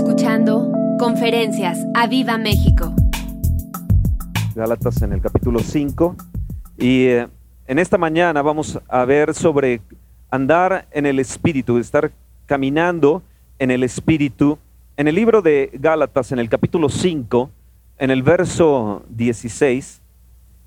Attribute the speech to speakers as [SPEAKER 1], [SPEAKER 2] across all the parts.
[SPEAKER 1] escuchando Conferencias a Viva México.
[SPEAKER 2] Gálatas en el capítulo 5. Y eh, en esta mañana vamos a ver sobre andar en el Espíritu, estar caminando en el Espíritu. En el libro de Gálatas, en el capítulo 5, en el verso 16,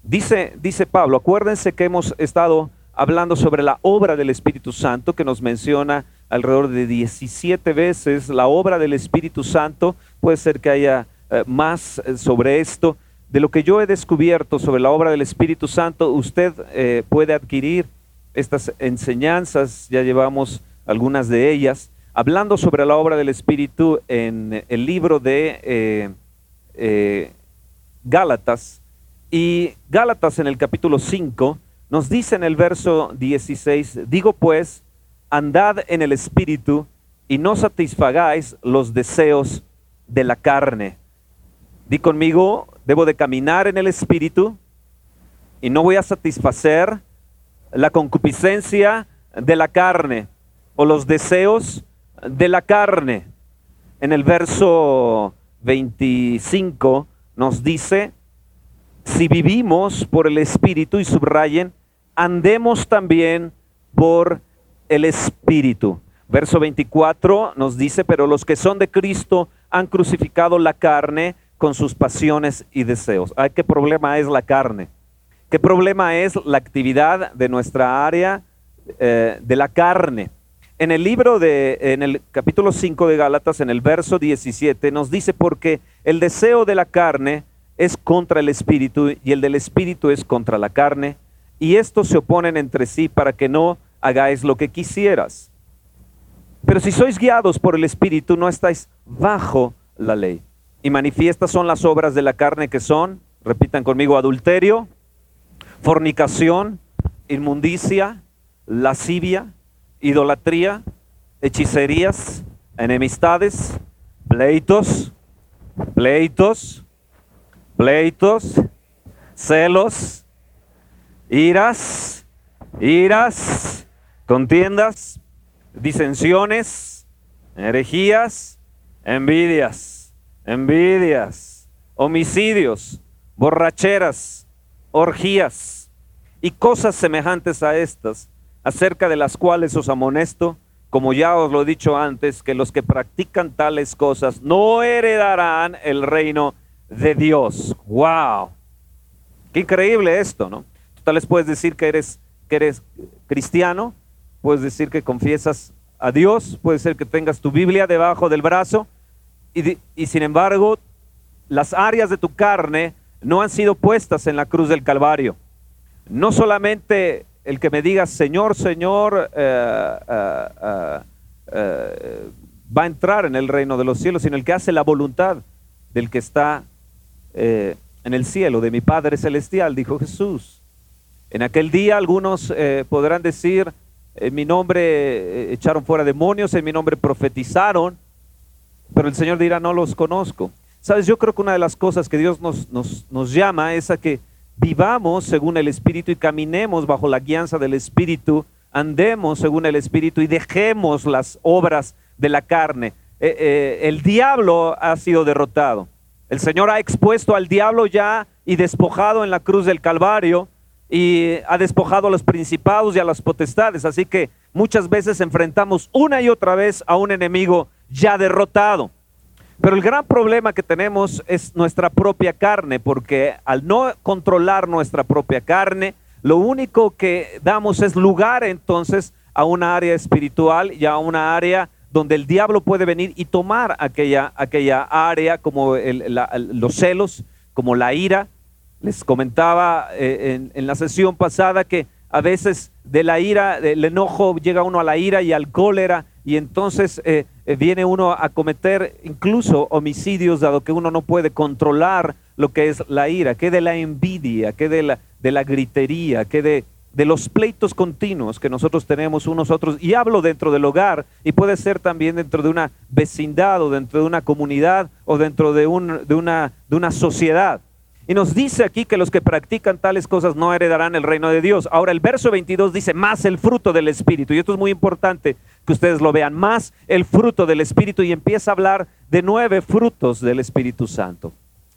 [SPEAKER 2] dice, dice Pablo, acuérdense que hemos estado hablando sobre la obra del Espíritu Santo, que nos menciona alrededor de 17 veces la obra del Espíritu Santo. Puede ser que haya eh, más eh, sobre esto. De lo que yo he descubierto sobre la obra del Espíritu Santo, usted eh, puede adquirir estas enseñanzas, ya llevamos algunas de ellas, hablando sobre la obra del Espíritu en el libro de Gálatas. Y Gálatas en el capítulo 5 nos dice en el verso 16, digo pues, andad en el Espíritu y no satisfagáis los deseos de la carne. Di conmigo, debo de caminar en el Espíritu y no voy a satisfacer la concupiscencia de la carne o los deseos de la carne. En el verso 25 nos dice, si vivimos por el Espíritu, y subrayen, andemos también por el Espíritu. Verso 24 nos dice, pero los que son de Cristo han crucificado la carne con sus pasiones y deseos. ¿Qué problema es la carne? ¿Qué problema es la actividad de nuestra área eh, de la carne? En el libro de, en el capítulo 5 de Gálatas, en el verso 17, nos dice, porque el deseo de la carne es contra el espíritu y el del espíritu es contra la carne, y estos se oponen entre sí para que no hagáis lo que quisieras. Pero si sois guiados por el Espíritu, no estáis bajo la ley. Y manifiestas son las obras de la carne que son, repitan conmigo, adulterio, fornicación, inmundicia, lascivia, idolatría, hechicerías, enemistades, pleitos, pleitos, pleitos, celos, iras, iras, contiendas, disensiones, herejías, envidias, envidias, homicidios, borracheras, orgías y cosas semejantes a estas, acerca de las cuales os amonesto, como ya os lo he dicho antes, que los que practican tales cosas no heredarán el reino de Dios. ¡Wow! Qué increíble esto, ¿no? Tú tal vez puedes decir que eres, que eres cristiano, puedes decir que confiesas a Dios, puede ser que tengas tu Biblia debajo del brazo y, y, sin embargo las áreas de tu carne no han sido puestas en la cruz del Calvario. No solamente el que me diga Señor, Señor, eh, eh, eh, va a entrar en el reino de los cielos, sino el que hace la voluntad del que está en el cielo, de mi Padre Celestial, dijo Jesús. En aquel día algunos podrán decir, en mi nombre eh, echaron fuera demonios, en mi nombre profetizaron, pero el Señor dirá, no los conozco. Sabes, yo creo que una de las cosas que Dios nos, nos, nos llama es a que vivamos según el Espíritu y caminemos bajo la guianza del Espíritu, andemos según el Espíritu y dejemos las obras de la carne. Eh, eh, el diablo ha sido derrotado. El Señor ha expuesto al diablo ya y despojado en la cruz del Calvario y ha despojado a los principados y a las potestades. Así que muchas veces enfrentamos una y otra vez a un enemigo ya derrotado. Pero el gran problema que tenemos es nuestra propia carne, porque al no controlar nuestra propia carne, lo único que damos es lugar entonces a una área espiritual y a una área donde el diablo puede venir y tomar aquella, aquella área como los celos, como la ira, les comentaba eh, en, la sesión pasada que a veces de la ira, del enojo, llega uno a la ira y al cólera y entonces eh, eh, viene uno a cometer incluso homicidios dado que uno no puede controlar lo que es la ira, que de la envidia, que de la, de la gritería, que de, de los pleitos continuos que nosotros tenemos unos otros, y hablo dentro del hogar, y puede ser también dentro de una vecindad o dentro de una comunidad o dentro de, un, de, una, de una sociedad. Y nos dice aquí que los que practican tales cosas no heredarán el reino de Dios. Ahora el verso 22 dice más el fruto del Espíritu. Y esto es muy importante que ustedes lo vean. Más el fruto del Espíritu y empieza a hablar de nueve frutos del Espíritu Santo.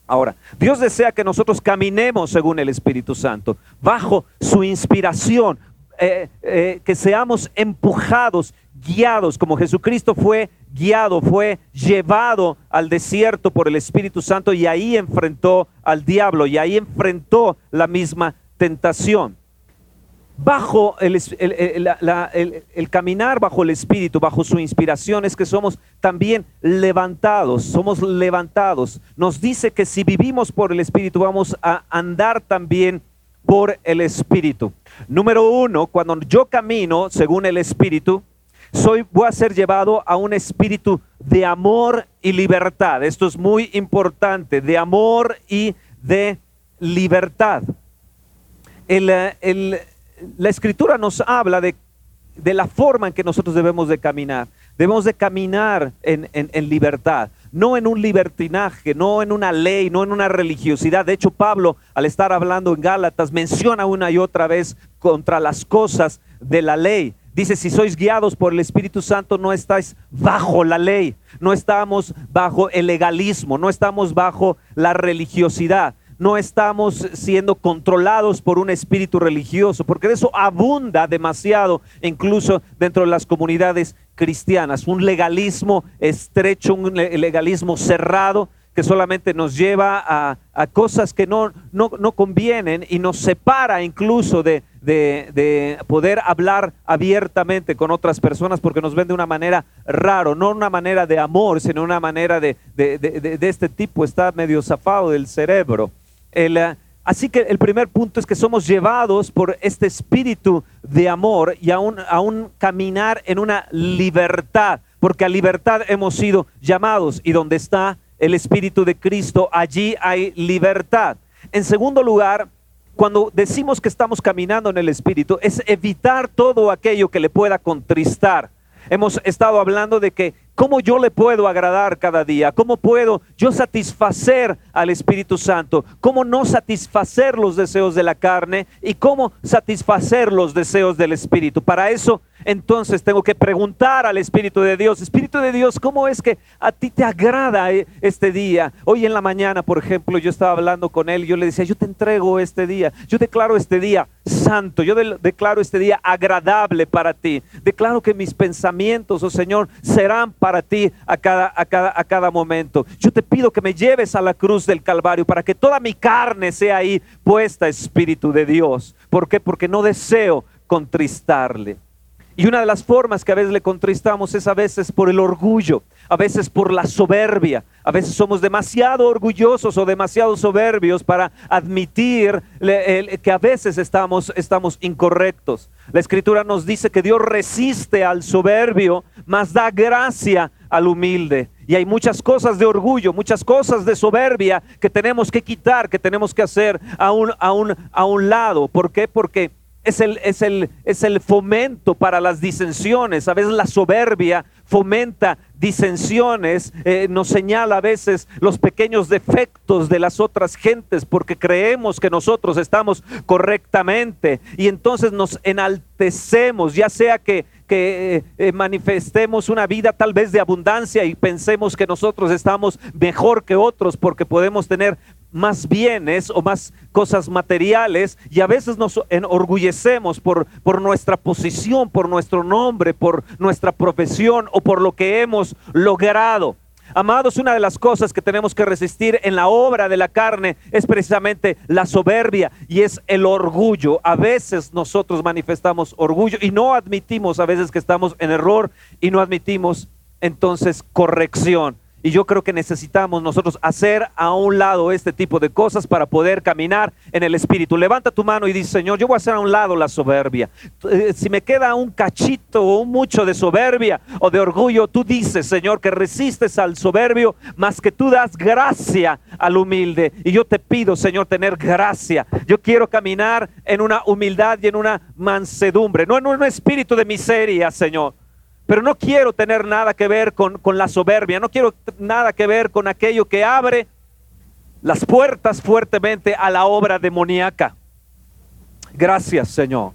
[SPEAKER 2] Ahora, Dios desea que nosotros caminemos según el Espíritu Santo, bajo su inspiración, eh, eh, que seamos empujados, guiados, como Jesucristo fue guiado, fue llevado al desierto por el Espíritu Santo y ahí enfrentó al diablo y ahí enfrentó la misma tentación. Bajo el, el, caminar bajo el Espíritu, bajo su inspiración, es que somos también levantados, somos levantados. Nos dice que si vivimos por el Espíritu, vamos a andar también por el Espíritu. Número uno, cuando yo camino según el Espíritu, soy, voy a ser llevado a un espíritu de amor y libertad. Esto es muy importante, de amor y de libertad. Eh, la escritura nos habla de, la forma en que nosotros debemos de caminar. Debemos de caminar en, en libertad, no en un libertinaje, no en una ley, no en una religiosidad. De hecho, Pablo, al estar hablando en Gálatas, menciona una y otra vez contra las cosas de la ley. Dice, si sois guiados por el Espíritu Santo, no estáis bajo la ley, no estamos bajo el legalismo, no estamos bajo la religiosidad, no estamos siendo controlados por un espíritu religioso, porque eso abunda demasiado, incluso dentro de las comunidades cristianas. Un legalismo estrecho, un legalismo cerrado, que solamente nos lleva a, cosas que no, no, convienen y nos separa incluso de, poder hablar abiertamente con otras personas porque nos ven de una manera raro, no una manera de amor, sino una manera de, este tipo, está medio zafado del cerebro. Eh, así que el primer punto es que somos llevados por este espíritu de amor y a un caminar en una libertad, porque a libertad hemos sido llamados y donde está el Espíritu de Cristo, allí hay libertad. En segundo lugar, cuando decimos que estamos caminando en el Espíritu, es evitar todo aquello que le pueda contristar. Hemos estado hablando de que cómo yo le puedo agradar cada día, cómo puedo yo satisfacer al Espíritu Santo, cómo no satisfacer los deseos de la carne y cómo satisfacer los deseos del Espíritu. Para eso entonces tengo que preguntar al Espíritu de Dios, Espíritu de Dios, ¿cómo es que a ti te agrada eh, este día? Hoy en la mañana, por ejemplo, yo estaba hablando con él y yo le decía, yo te entrego este día, yo declaro este día santo, yo declaro este día agradable para ti, declaro que mis pensamientos, oh Señor, serán para ti a cada, a cada, a cada momento. Yo te pido que me lleves a la cruz del Calvario para que toda mi carne sea ahí puesta, Espíritu de Dios. ¿Por qué? Porque no deseo contristarle. Y una de las formas que a veces le contristamos es a veces por el orgullo, a veces por la soberbia. A veces somos demasiado orgullosos o demasiado soberbios para admitir que a veces estamos, estamos incorrectos. La escritura nos dice que Dios resiste al soberbio, mas da gracia al humilde. Y hay muchas cosas de orgullo, muchas cosas de soberbia que tenemos que quitar, que tenemos que hacer a un, a un, a un lado. ¿Por qué? Porque es el, es, el, es el fomento para las disensiones. A veces la soberbia fomenta disensiones, eh, nos señala a veces los pequeños defectos de las otras gentes porque creemos que nosotros estamos correctamente y entonces nos enaltecemos, ya sea que, que eh, manifestemos una vida tal vez de abundancia y pensemos que nosotros estamos mejor que otros porque podemos tener más bienes o más cosas materiales y a veces nos enorgullecemos por, por nuestra posición, por nuestro nombre, por nuestra profesión o por lo que hemos logrado. Amados, una de las cosas que tenemos que resistir en la obra de la carne es precisamente la soberbia y es el orgullo. A veces nosotros manifestamos orgullo y no admitimos a veces que estamos en error y no admitimos entonces corrección. Y yo creo que necesitamos nosotros hacer a un lado este tipo de cosas para poder caminar en el Espíritu. Levanta tu mano y dice, Señor, yo voy a hacer a un lado la soberbia. Eh, si me queda un cachito o mucho de soberbia o de orgullo, tú dices, Señor, que resistes al soberbio, más que tú das gracia al humilde. Y yo te pido, Señor, tener gracia. Yo quiero caminar en una humildad y en una mansedumbre, no en un espíritu de miseria, Señor pero no quiero tener nada que ver con, la soberbia, no quiero nada que ver con aquello que abre las puertas fuertemente a la obra demoníaca. Gracias, Señor.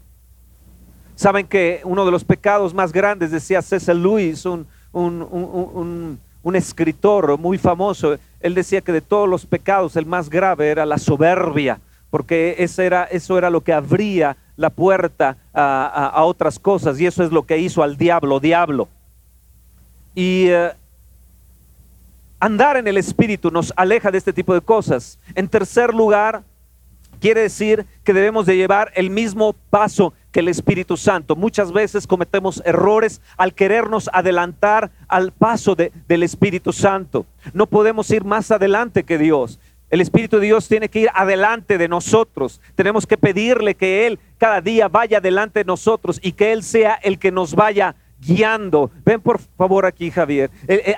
[SPEAKER 2] Saben que uno de los pecados más grandes, decía César Luis, un, un, escritor muy famoso, él decía que de todos los pecados el más grave era la soberbia, porque eso era, eso era lo que abría la puerta a, otras cosas y eso es lo que hizo al diablo, diablo. Y eh, andar en el Espíritu nos aleja de este tipo de cosas. En tercer lugar, quiere decir que debemos de llevar el mismo paso que el Espíritu Santo. Muchas veces cometemos errores al querernos adelantar al paso del Espíritu Santo. No podemos ir más adelante que Dios. El Espíritu de Dios tiene que ir adelante de nosotros. Tenemos que pedirle que Él cada día vaya adelante de nosotros y que Él sea el que nos vaya guiando. Ven por favor aquí, Javier.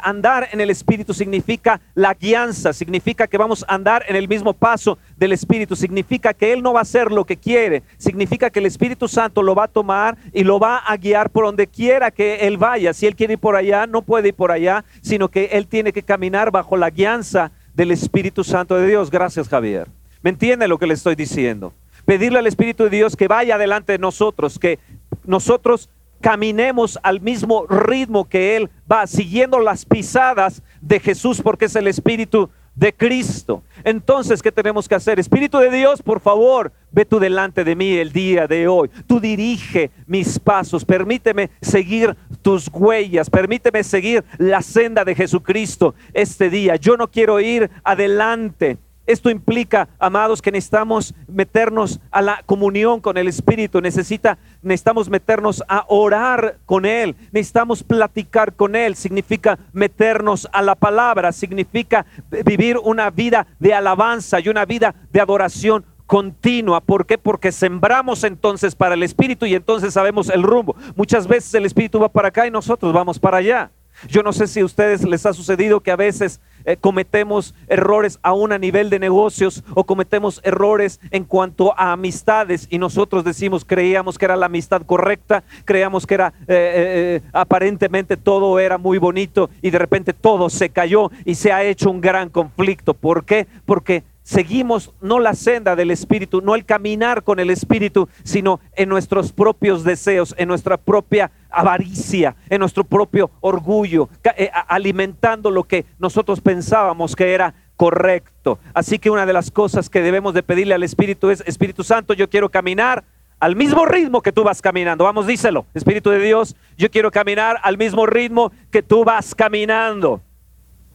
[SPEAKER 2] andar en el Espíritu significa la guianza, significa que vamos a andar en el mismo paso del Espíritu, significa que Él no va a hacer lo que quiere, significa que el Espíritu Santo lo va a tomar y lo va a guiar por donde quiera que Él vaya. Si Él quiere ir por allá, no puede ir por allá, sino que Él tiene que caminar bajo la guianza del Espíritu Santo de Dios. Gracias, Javier. ¿Me entiende lo que le estoy diciendo? Pedirle al Espíritu de Dios que vaya delante de nosotros, que nosotros caminemos al mismo ritmo que Él va, siguiendo las pisadas de Jesús, porque es el Espíritu de Cristo. Entonces, ¿qué tenemos que hacer? Espíritu de Dios, por favor, ve tú delante de mí el día de hoy. Tú dirige mis pasos, permíteme seguir tus huellas, permíteme seguir la senda de Jesucristo este día. Yo no quiero ir adelante esto implica, amados, que necesitamos meternos a la comunión con el Espíritu, Necesita, necesitamos meternos a orar con Él, necesitamos platicar con Él, significa meternos a la palabra, significa vivir una vida de alabanza y una vida de adoración continua. ¿Por qué? Porque sembramos entonces para el Espíritu y entonces sabemos el rumbo. Muchas veces el Espíritu va para acá y nosotros vamos para allá. Yo no sé si a ustedes les ha sucedido que a veces eh, cometemos errores aún a nivel de negocios o cometemos errores en cuanto a amistades y nosotros decimos, creíamos que era la amistad correcta, creíamos que era eh, eh, aparentemente todo era muy bonito y de repente todo se cayó y se ha hecho un gran conflicto. ¿Por qué? Porque seguimos no la senda del Espíritu, no el caminar con el Espíritu, sino en nuestros propios deseos, en nuestra propia avaricia, en nuestro propio orgullo, eh, alimentando lo que nosotros pensábamos que era correcto. Así que una de las cosas que debemos de pedirle al Espíritu es, Espíritu Santo, yo quiero caminar al mismo ritmo que tú vas caminando. Vamos, díselo, Espíritu de Dios, yo quiero caminar al mismo ritmo que tú vas caminando.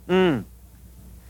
[SPEAKER 2] Mm.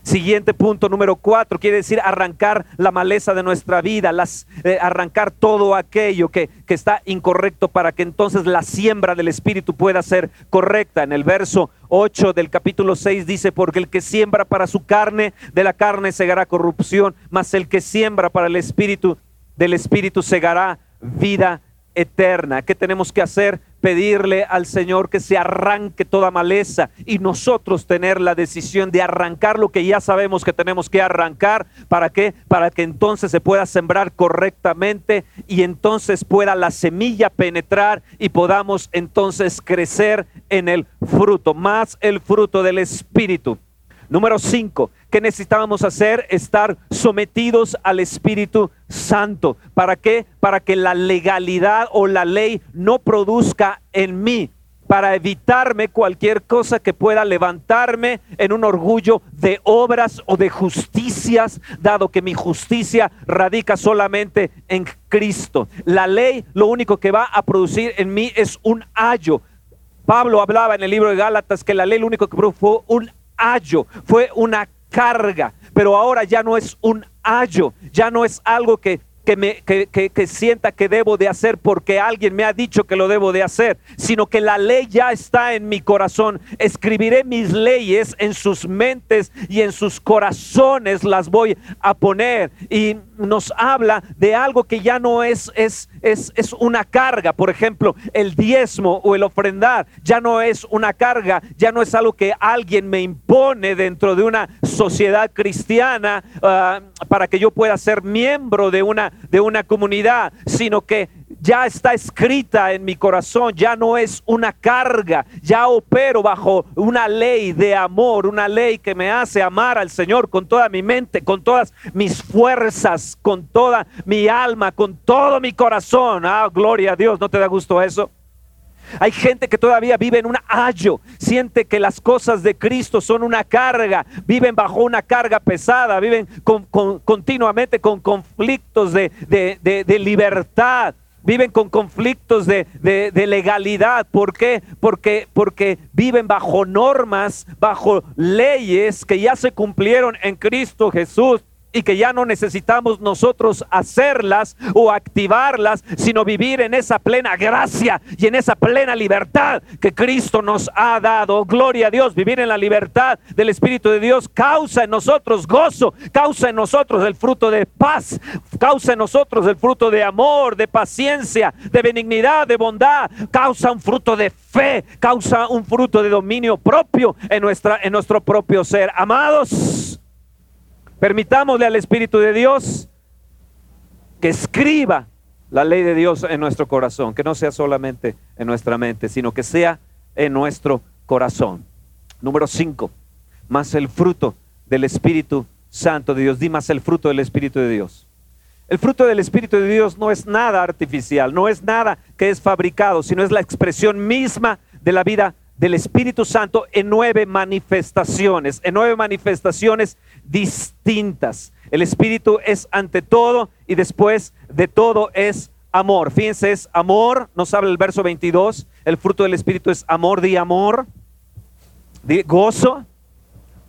[SPEAKER 2] Siguiente punto, número cuatro, quiere decir arrancar la maleza de nuestra vida, las, eh, arrancar todo aquello que, que está incorrecto para que entonces la siembra del Espíritu pueda ser correcta. En el verso 8 del capítulo 6 dice, porque el que siembra para su carne, de la carne segará corrupción, mas el que siembra para el Espíritu, del Espíritu segará vida eterna. ¿Qué tenemos que hacer? Pedirle al Señor que se arranque toda maleza y nosotros tener la decisión de arrancar lo que ya sabemos que tenemos que arrancar. ¿Para qué? Para que entonces se pueda sembrar correctamente y entonces pueda la semilla penetrar y podamos entonces crecer en el fruto, más el fruto del Espíritu. Número 5, ¿qué necesitábamos hacer? Estar sometidos al Espíritu Santo. ¿Para qué? Para que la legalidad o la ley no produzca en mí para evitarme cualquier cosa que pueda levantarme en un orgullo de obras o de justicias, dado que mi justicia radica solamente en Cristo. La ley lo único que va a producir en mí es un ayo. Pablo hablaba en el libro de Gálatas que la ley lo único que produjo fue un ayo, fue una carga, pero ahora ya no es un ayo, ya no es algo que que, me, sienta que debo de hacer porque alguien me ha dicho que lo debo de hacer, sino que la ley ya está en mi corazón. Escribiré mis leyes en sus mentes y en sus corazones las voy a poner. Y nos habla de algo que ya no es, es, es, es una carga. Por ejemplo, el diezmo o el ofrendar ya no es una carga, ya no es algo que alguien me impone dentro de una sociedad cristiana uh, para que yo pueda ser miembro de una, de una comunidad, sino que ya está escrita en mi corazón, ya no es una carga, ya opero bajo una ley de amor, una ley que me hace amar al Señor con toda mi mente, con todas mis fuerzas, con toda mi alma, con todo mi corazón. Ah, gloria a Dios, ¿no te da gusto eso? Hay gente que todavía vive en un ayo, siente que las cosas de Cristo son una carga, viven bajo una carga pesada, viven continuamente con conflictos de, libertad. Viven con conflictos de, legalidad. ¿Por qué? Porque, porque viven bajo normas, bajo leyes que ya se cumplieron en Cristo Jesús y que ya no necesitamos nosotros hacerlas o activarlas, sino vivir en esa plena gracia y en esa plena libertad que Cristo nos ha dado. Gloria a Dios, vivir en la libertad del Espíritu de Dios causa en nosotros gozo, causa en nosotros el fruto de paz, causa en nosotros el fruto de amor, de paciencia, de benignidad, de bondad, causa un fruto de fe, causa un fruto de dominio propio en, nuestra, en nuestro propio ser. Amados, Permitámosle al Espíritu de Dios que escriba la ley de Dios en nuestro corazón, que no sea solamente en nuestra mente, sino que sea en nuestro corazón. Número 5, más el fruto del Espíritu Santo de Dios. Di más el fruto del Espíritu de Dios. El fruto del Espíritu de Dios no es nada artificial, no es nada que es fabricado, sino es la expresión misma de la vida del Espíritu Santo en nueve manifestaciones, en nueve manifestaciones distintas. El Espíritu es ante todo y después de todo es amor. Fíjense, es amor, nos habla el verso 22, el fruto del Espíritu es amor, de amor, gozo,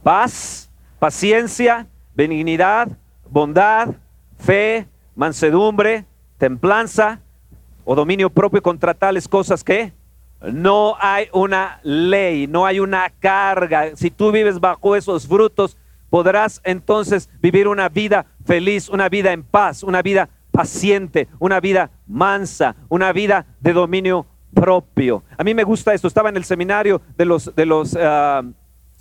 [SPEAKER 2] paz, paciencia, benignidad, bondad, fe, mansedumbre, templanza o dominio propio contra tales cosas que no hay una ley, no hay una carga. Si tú vives bajo esos frutos, podrás entonces vivir una vida feliz, una vida en paz, una vida paciente, una vida mansa, una vida de dominio propio. A mí me gusta esto. Estaba en el seminario de los, de los ah,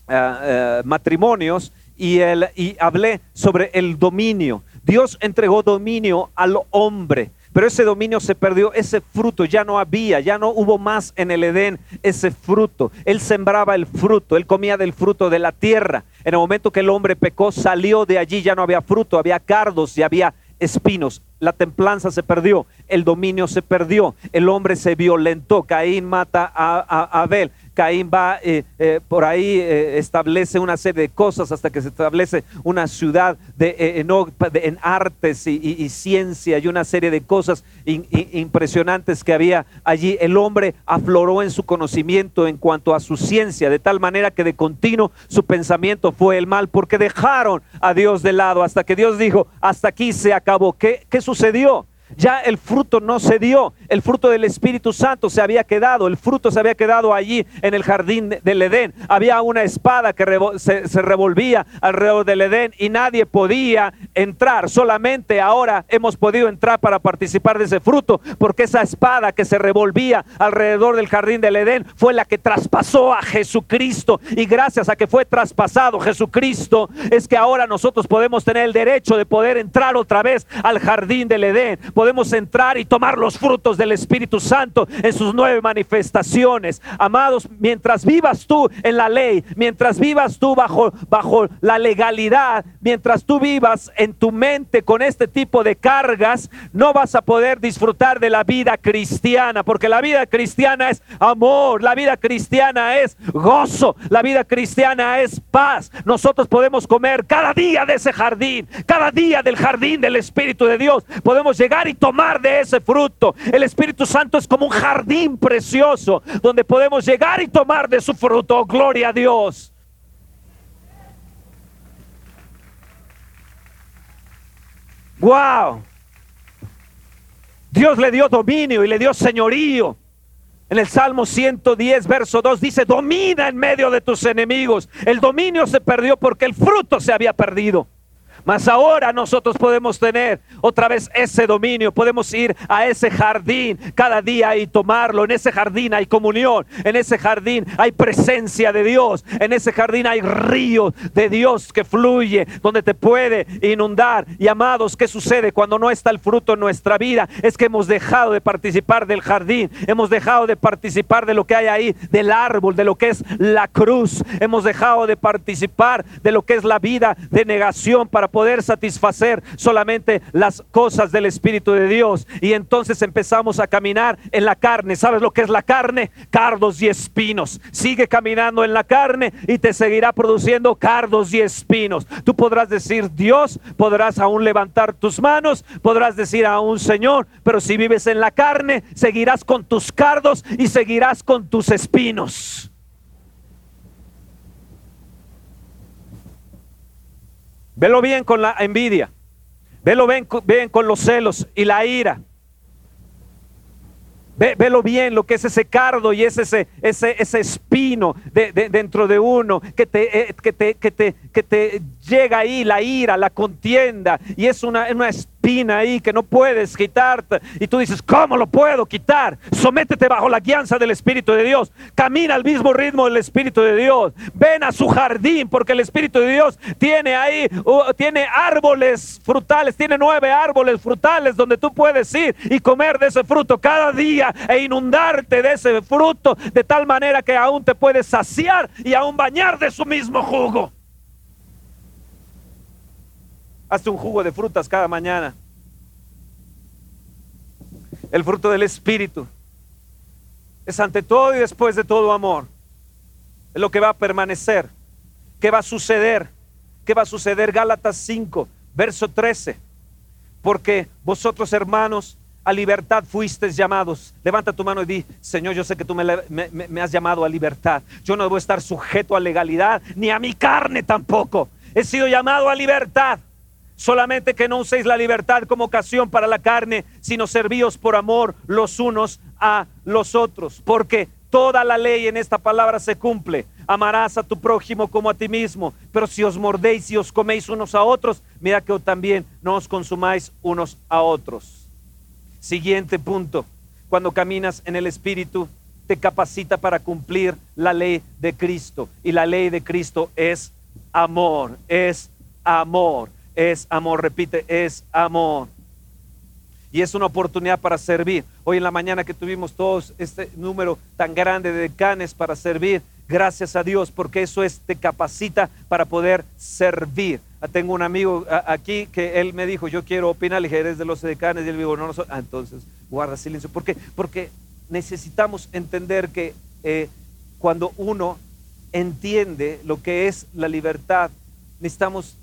[SPEAKER 2] ah, ah, matrimonios y, el, y hablé sobre el dominio. Dios entregó dominio al hombre. Pero ese dominio se perdió, ese fruto ya no había, ya no hubo más en el Edén ese fruto. Él sembraba el fruto, él comía del fruto de la tierra. En el momento que el hombre pecó, salió de allí, ya no había fruto, había cardos y había espinos. La templanza se perdió, el dominio se perdió, el hombre se violentó. Caín mata a, Abel. Caín va eh, eh, por ahí, eh, establece una serie de cosas hasta que se establece una ciudad de, en artes y, ciencia y una serie de cosas impresionantes que había allí. El hombre afloró en su conocimiento en cuanto a su ciencia, de tal manera que de continuo su pensamiento fue el mal, porque dejaron a Dios de lado hasta que Dios dijo, hasta aquí se acabó. ¿Qué, qué sucedió? Ya el fruto no se dio, el fruto del Espíritu Santo se había quedado, el fruto se había quedado allí en el jardín del Edén. Había una espada que se, revolvía alrededor del Edén y nadie podía entrar. Solamente ahora hemos podido entrar para participar de ese fruto, porque esa espada que se revolvía alrededor del jardín del Edén fue la que traspasó a Jesucristo. Y gracias a que fue traspasado Jesucristo, es que ahora nosotros podemos tener el derecho de poder entrar otra vez al jardín del Edén podemos entrar y tomar los frutos del Espíritu Santo en sus nueve manifestaciones. Amados, mientras vivas tú en la ley, mientras vivas tú bajo, bajo la legalidad, mientras tú vivas en tu mente con este tipo de cargas, no vas a poder disfrutar de la vida cristiana, porque la vida cristiana es amor, la vida cristiana es gozo, la vida cristiana es paz. Nosotros podemos comer cada día de ese jardín, cada día del jardín del Espíritu de Dios. Podemos llegar y tomar de ese fruto. El Espíritu Santo es como un jardín precioso donde podemos llegar y tomar de su fruto. Gloria a Dios. Wow. Dios le dio dominio y le dio señorío. En el Salmo 110, verso 2 dice, domina en medio de tus enemigos. El dominio se perdió porque el fruto se había perdido. Mas ahora nosotros podemos tener otra vez ese dominio, podemos ir a ese jardín cada día y tomarlo. En ese jardín hay comunión, en ese jardín hay presencia de Dios, en ese jardín hay río de Dios que fluye, donde te puede inundar. Y amados, ¿qué sucede cuando no está el fruto en nuestra vida? Es que hemos dejado de participar del jardín, hemos dejado de participar de lo que hay ahí, del árbol, de lo que es la cruz, hemos dejado de participar de lo que es la vida de negación para poder satisfacer solamente las cosas del Espíritu de Dios. Y entonces empezamos a caminar en la carne. ¿Sabes lo que es la carne? Cardos y espinos. Sigue caminando en la carne y te seguirá produciendo cardos y espinos. Tú podrás decir Dios, podrás aún levantar tus manos, podrás decir a un Señor, pero si vives en la carne, seguirás con tus cardos y seguirás con tus espinos. Velo bien con la envidia. Velo bien, con los celos y la ira. velo bien lo que es ese cardo y ese, ese, ese espino de, dentro de uno que te, eh, que, te, que, te, que te llega ahí la ira, la contienda y es una, una ahí que no puedes quitarte. Y tú dices, ¿cómo lo puedo quitar? Sométete bajo la guianza del Espíritu de Dios. Camina al mismo ritmo del Espíritu de Dios. Ven a su jardín porque el Espíritu de Dios tiene ahí, tiene árboles frutales, tiene nueve árboles frutales donde tú puedes ir y comer de ese fruto cada día e inundarte de ese fruto de tal manera que aún te puedes saciar y aún bañar de su mismo jugo. Hazte un jugo de frutas cada mañana. El fruto del Espíritu es ante todo y después de todo amor. Es lo que va a permanecer. ¿Qué va a suceder? ¿Qué va a suceder? Gálatas 5, verso 13. Porque vosotros, hermanos, a libertad fuisteis llamados. Levanta tu mano y di, Señor, yo sé que tú me, me, has llamado a libertad. Yo no debo estar sujeto a legalidad, ni a mi carne tampoco. He sido llamado a libertad. Solamente que no uséis la libertad como ocasión para la carne, sino servíos por amor los unos a los otros. Porque toda la ley en esta palabra se cumple. Amarás a tu prójimo como a ti mismo. Pero si os mordéis y os coméis unos a otros, mira que también no os consumáis unos a otros. Siguiente punto. Cuando caminas en el Espíritu, te capacita para cumplir la ley de Cristo. Y la ley de Cristo es amor, es amor es amor, repite, es amor. Y es una oportunidad para servir. Hoy en la mañana que tuvimos todos este número tan grande de decanes para servir, gracias a Dios, porque eso es, te capacita para poder servir. Ah, tengo un amigo aquí que él me dijo, yo quiero opinar, le dije, eres de los decanes, y él me dijo, no, no. Ah, entonces, guarda silencio. ¿Por qué? Porque necesitamos entender que eh, cuando uno entiende lo que es la libertad, necesitamos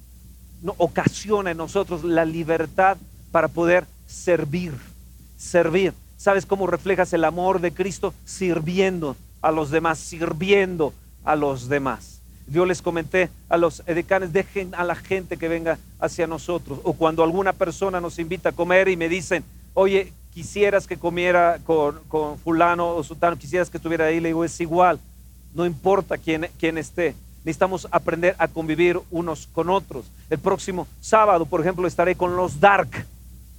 [SPEAKER 2] ocasiona en nosotros la libertad para poder servir, servir. ¿Sabes cómo reflejas el amor de Cristo? Sirviendo a los demás, sirviendo a los demás. Yo les comenté a los edecanes, dejen a la gente que venga hacia nosotros. O cuando alguna persona nos invita a comer y me dicen, oye, quisieras que comiera con, fulano o sultano, quisieras que estuviera ahí, le digo, es igual, no importa quién, quién esté necesitamos aprender a convivir unos con otros. El próximo sábado, por ejemplo, estaré con los dark,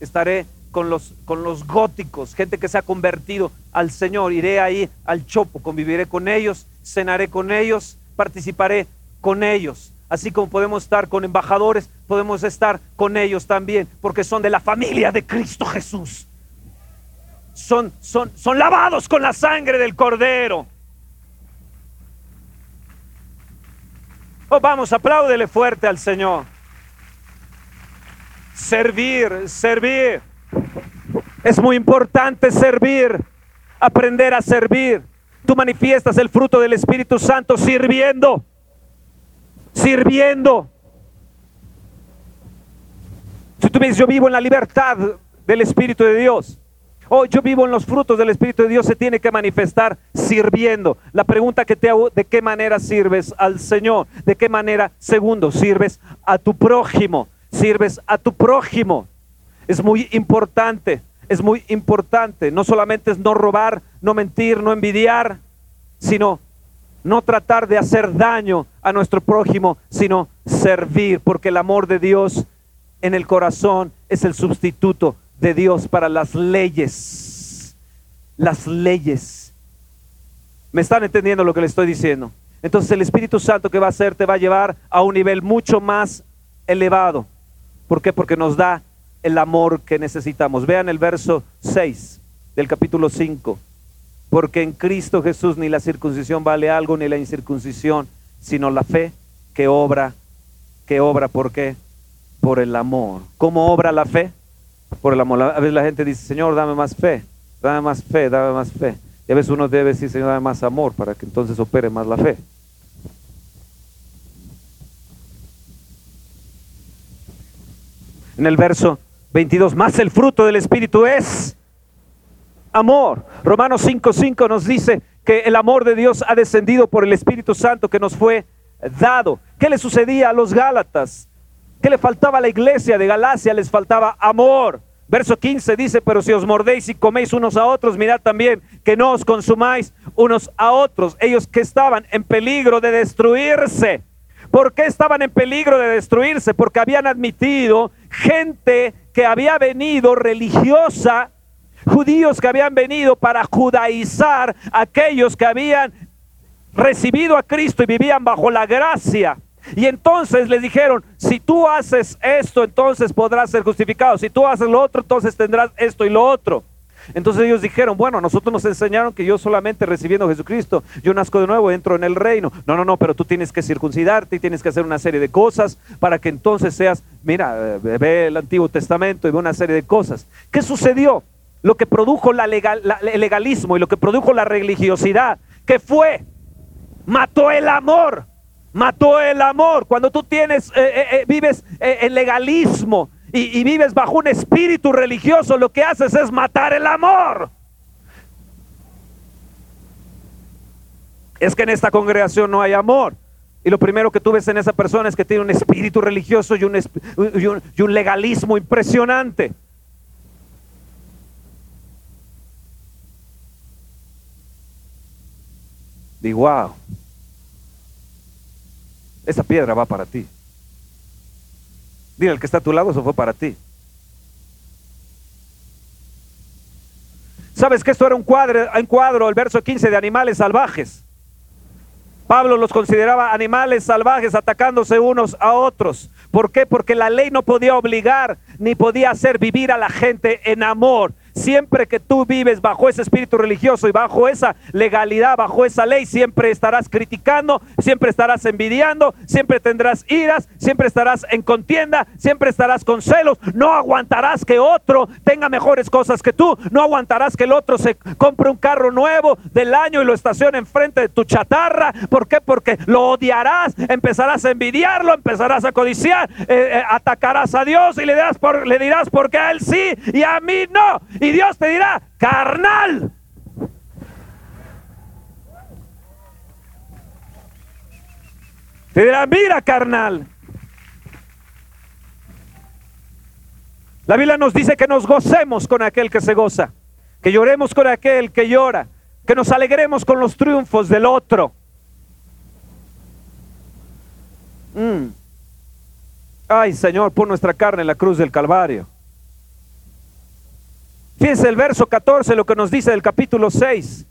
[SPEAKER 2] estaré con los, con los góticos, gente que se ha convertido al Señor. Iré ahí al Chopo, conviviré con ellos, cenaré con ellos, participaré con ellos. Así como podemos estar con embajadores, podemos estar con ellos también, porque son de la familia de Cristo Jesús. Son, son, son lavados con la sangre del Cordero. Oh, vamos, apláudele fuerte al Señor. Servir, servir. Es muy importante servir, aprender a servir. Tú manifiestas el fruto del Espíritu Santo sirviendo, sirviendo. Si tú dices, yo vivo en la libertad del Espíritu de Dios, Oh, yo vivo en los frutos del Espíritu de Dios, se tiene que manifestar sirviendo. La pregunta que te hago, ¿de qué manera sirves al Señor? ¿De qué manera, segundo, sirves a tu prójimo? Sirves a tu prójimo. Es muy importante, es muy importante. No solamente es no robar, no mentir, no envidiar, sino no tratar de hacer daño a nuestro prójimo, sino servir, porque el amor de Dios en el corazón es el sustituto de Dios para las leyes. Las leyes. ¿Me están entendiendo lo que le estoy diciendo? Entonces el Espíritu Santo que va a hacer te va a llevar a un nivel mucho más elevado. ¿Por qué? Porque nos da el amor que necesitamos. Vean el verso 6 del capítulo 5. Porque en Cristo Jesús ni la circuncisión vale algo, ni la incircuncisión, sino la fe que obra, que obra, ¿por qué? Por el amor. ¿Cómo obra la fe? Por el amor. A veces la gente dice, Señor, dame más fe, dame más fe, dame más fe. Y a veces uno debe decir, Señor, dame más amor para que entonces opere más la fe. En el verso 22, más el fruto del Espíritu es amor. Romanos 5:5 nos dice que el amor de Dios ha descendido por el Espíritu Santo que nos fue dado. ¿Qué le sucedía a los Gálatas? ¿Qué le faltaba a la iglesia de Galacia? Les faltaba amor. Verso 15 dice, pero si os mordéis y coméis unos a otros, mirad también que no os consumáis unos a otros. Ellos que estaban en peligro de destruirse. ¿Por qué estaban en peligro de destruirse? Porque habían admitido gente que había venido religiosa judíos que habían venido para judaizar a aquellos que habían recibido a Cristo y vivían bajo la gracia. Y entonces les dijeron, si tú haces esto, entonces podrás ser justificado. Si tú haces lo otro, entonces tendrás esto y lo otro. Entonces ellos dijeron, bueno, nosotros nos enseñaron que yo solamente recibiendo Jesucristo, yo nazco de nuevo, entro en el reino. No, no, no, pero tú tienes que circuncidarte y tienes que hacer una serie de cosas para que entonces seas, mira, ve el Antiguo Testamento y ve una serie de cosas. ¿Qué sucedió? lo que produjo la el legalismo y lo que produjo la religiosidad, que fue, mató el amor, mató el amor. Cuando tú tienes, eh, eh, eh, vives el legalismo y, y vives bajo un espíritu religioso, lo que haces es matar el amor. Es que en esta congregación no hay amor. Y lo primero que tú ves en esa persona es que tiene un espíritu religioso y un, y un legalismo impresionante. Digo, wow, esa piedra va para ti. Dile al que está a tu lado, eso fue para ti. ¿Sabes que esto era un cuadro, un cuadro, el verso 15 de animales salvajes? Pablo los consideraba animales salvajes atacándose unos a otros. ¿Por qué? Porque la ley no podía obligar ni podía hacer vivir a la gente en amor. Siempre que tú vives bajo ese espíritu religioso y bajo esa legalidad, bajo esa ley, siempre estarás criticando, siempre estarás envidiando, siempre tendrás iras, siempre estarás en contienda, siempre estarás con celos. No aguantarás que otro tenga mejores cosas que tú. No aguantarás que el otro se compre un carro nuevo del año y lo estacione enfrente de tu chatarra. ¿Por qué? Porque lo odiarás, empezarás a envidiarlo, empezarás a codiciar, eh, eh, atacarás a Dios y le dirás, por, le dirás porque a él sí y a mí no. Dios te dirá, carnal. Te dirá, mira, carnal. La Biblia nos dice que nos gocemos con aquel que se goza, que lloremos con aquel que llora, que nos alegremos con los triunfos del otro. Mm. Ay, Señor, pon nuestra carne en la cruz del Calvario. Fíjense el verso 14, lo que nos dice del capítulo 6.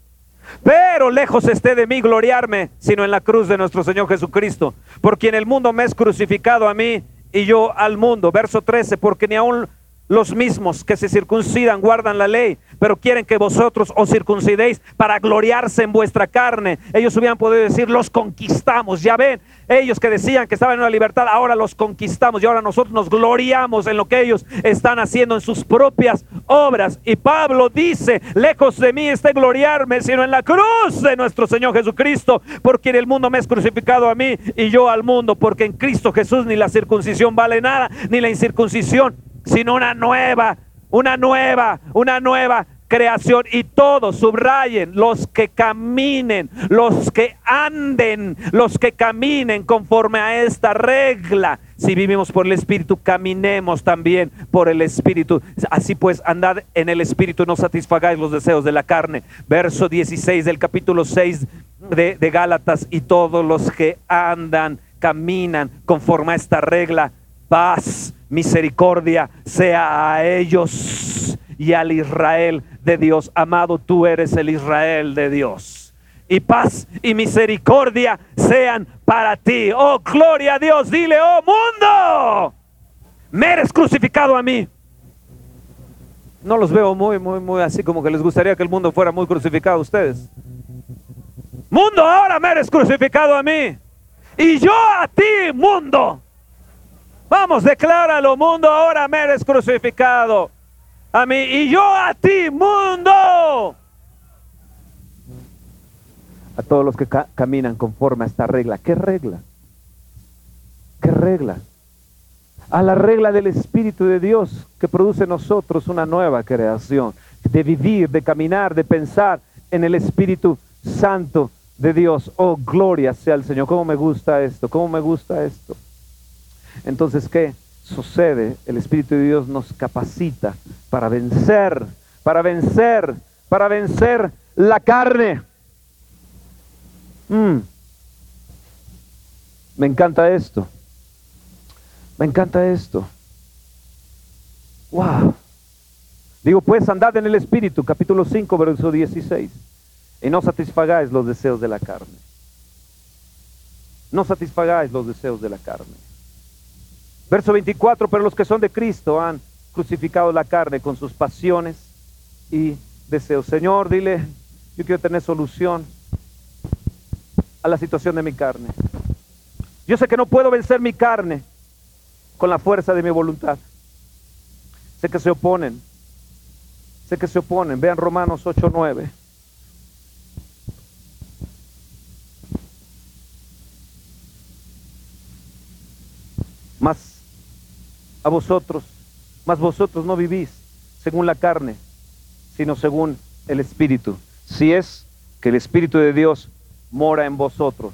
[SPEAKER 2] Pero lejos esté de mí gloriarme, sino en la cruz de nuestro Señor Jesucristo, por quien el mundo me es crucificado a mí y yo al mundo. Verso 13, porque ni aun los mismos que se circuncidan guardan la ley, pero quieren que vosotros os circuncidéis para gloriarse en vuestra carne. Ellos hubieran podido decir, los conquistamos. Ya ven, ellos que decían que estaban en una libertad, ahora los conquistamos y ahora nosotros nos gloriamos en lo que ellos están haciendo en sus propias obras. Y Pablo dice, lejos de mí esté gloriarme, sino en la cruz de nuestro Señor Jesucristo, porque en el mundo me es crucificado a mí y yo al mundo, porque en Cristo Jesús ni la circuncisión vale nada, ni la incircuncisión sino una nueva, una nueva, una nueva creación y todos subrayen los que caminen, los que anden, los que caminen conforme a esta regla. Si vivimos por el Espíritu, caminemos también por el Espíritu. Así pues, andad en el Espíritu, no satisfagáis los deseos de la carne. Verso 16 del capítulo 6 de, de Gálatas. Y todos los que andan, caminan conforme a esta regla, paz, misericordia sea a ellos y al Israel de Dios. Amado, tú eres el Israel de Dios. Y paz y misericordia sean para ti. Oh, gloria a Dios. Dile, oh mundo, me eres crucificado a mí. No los veo muy, muy, muy así como que les gustaría que el mundo fuera muy crucificado a ustedes. Mundo, ahora me eres crucificado a mí. Y yo a ti, mundo. Vamos, decláralo, mundo, ahora me eres crucificado a mí y yo a ti, mundo. A todos los que caminan conforme a esta regla. ¿Qué regla? ¿Qué regla? A la regla del Espíritu de Dios que produce en nosotros una nueva creación. De vivir, de caminar, de pensar en el Espíritu Santo de Dios. Oh, gloria sea al Señor. ¿Cómo me gusta esto? ¿Cómo me gusta esto? Entonces, ¿qué? sucede, el Espíritu de Dios nos capacita para vencer, para vencer, para vencer la carne. Mm. Me encanta esto. Me encanta esto. Wow. Digo, pues andad en el Espíritu, capítulo 5, verso 16, y no satisfagáis los deseos de la carne. No satisfagáis los deseos de la carne. Verso 24, pero los que son de Cristo han crucificado la carne con sus pasiones y deseos. Señor, dile, yo quiero tener solución a la situación de mi carne. Yo sé que no puedo vencer mi carne con la fuerza de mi voluntad. Sé que se oponen. Sé que se oponen. Vean Romanos 8, 9. A vosotros, mas vosotros no vivís según la carne, sino según el Espíritu. Si es que el Espíritu de Dios mora en vosotros,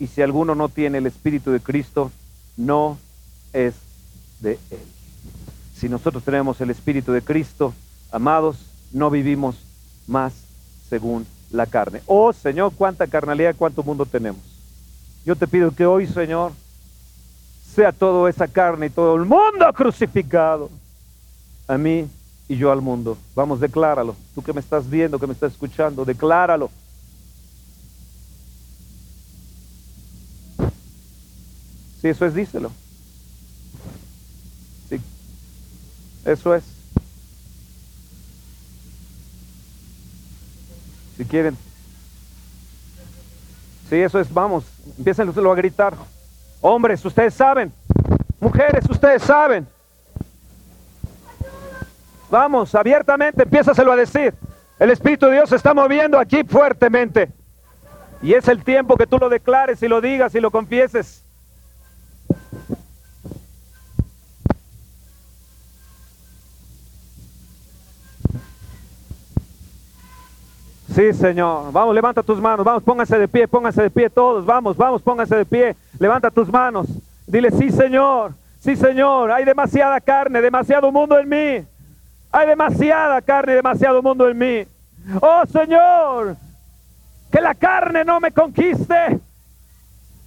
[SPEAKER 2] y si alguno no tiene el Espíritu de Cristo, no es de Él. Si nosotros tenemos el Espíritu de Cristo, amados, no vivimos más según la carne. Oh Señor, cuánta carnalidad, cuánto mundo tenemos. Yo te pido que hoy, Señor, sea toda esa carne y todo el mundo crucificado a mí y yo al mundo. Vamos, decláralo. Tú que me estás viendo, que me estás escuchando, decláralo. Si eso es, díselo. Sí, eso es. Si quieren. Si eso es, vamos, empiecen a gritar. Hombres, ustedes saben. Mujeres, ustedes saben. Vamos, abiertamente, empiézaselo a decir. El Espíritu de Dios se está moviendo aquí fuertemente. Y es el tiempo que tú lo declares y lo digas y lo confieses. Sí, Señor. Vamos, levanta tus manos. Vamos, pónganse de pie, pónganse de pie todos. Vamos, vamos, pónganse de pie. Levanta tus manos. Dile, sí, Señor. Sí, Señor. Hay demasiada carne, demasiado mundo en mí. Hay demasiada carne, demasiado mundo en mí. Oh, Señor. Que la carne no me conquiste.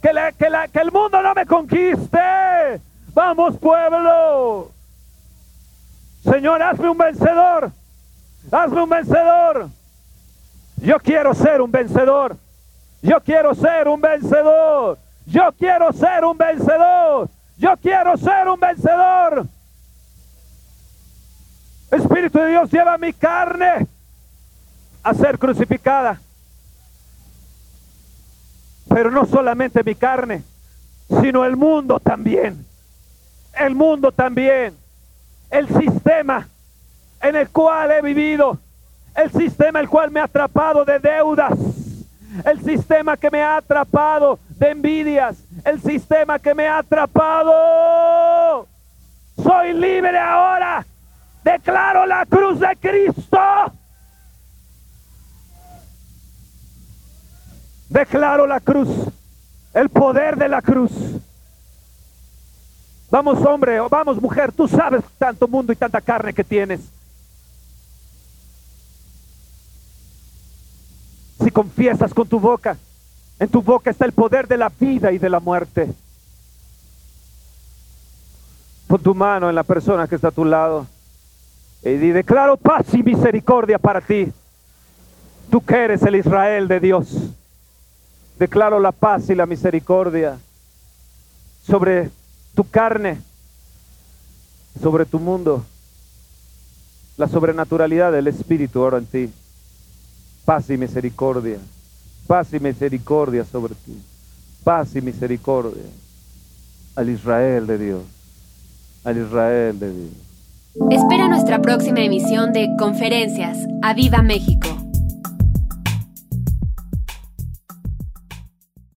[SPEAKER 2] Que, que, que el mundo no me conquiste. Vamos, pueblo. Señor, hazme un vencedor. Hazme un vencedor. Yo quiero ser un vencedor. Yo quiero ser un vencedor. Yo quiero ser un vencedor. Yo quiero ser un vencedor. Espíritu de Dios lleva mi carne a ser crucificada. Pero no solamente mi carne, sino el mundo también. El mundo también. El sistema en el cual he vivido el sistema el cual me ha atrapado de deudas. El sistema que me ha atrapado de envidias. El sistema que me ha atrapado. Soy libre ahora. Declaro la cruz de Cristo. Declaro la cruz, el poder de la cruz. Vamos hombre, o vamos mujer, tú sabes tanto mundo y tanta carne que tienes. Confiesas con tu boca, en tu boca está el poder de la vida y de la muerte. Pon tu mano en la persona que está a tu lado y di, declaro paz y misericordia para ti. Tú que eres el Israel de Dios. Declaro la paz y la misericordia sobre tu carne, sobre tu mundo, la sobrenaturalidad del Espíritu ahora en ti. Paz y misericordia, paz y misericordia sobre ti, paz y misericordia al Israel de Dios, al Israel de Dios.
[SPEAKER 1] Espera nuestra próxima emisión de Conferencias. ¡A Viva México!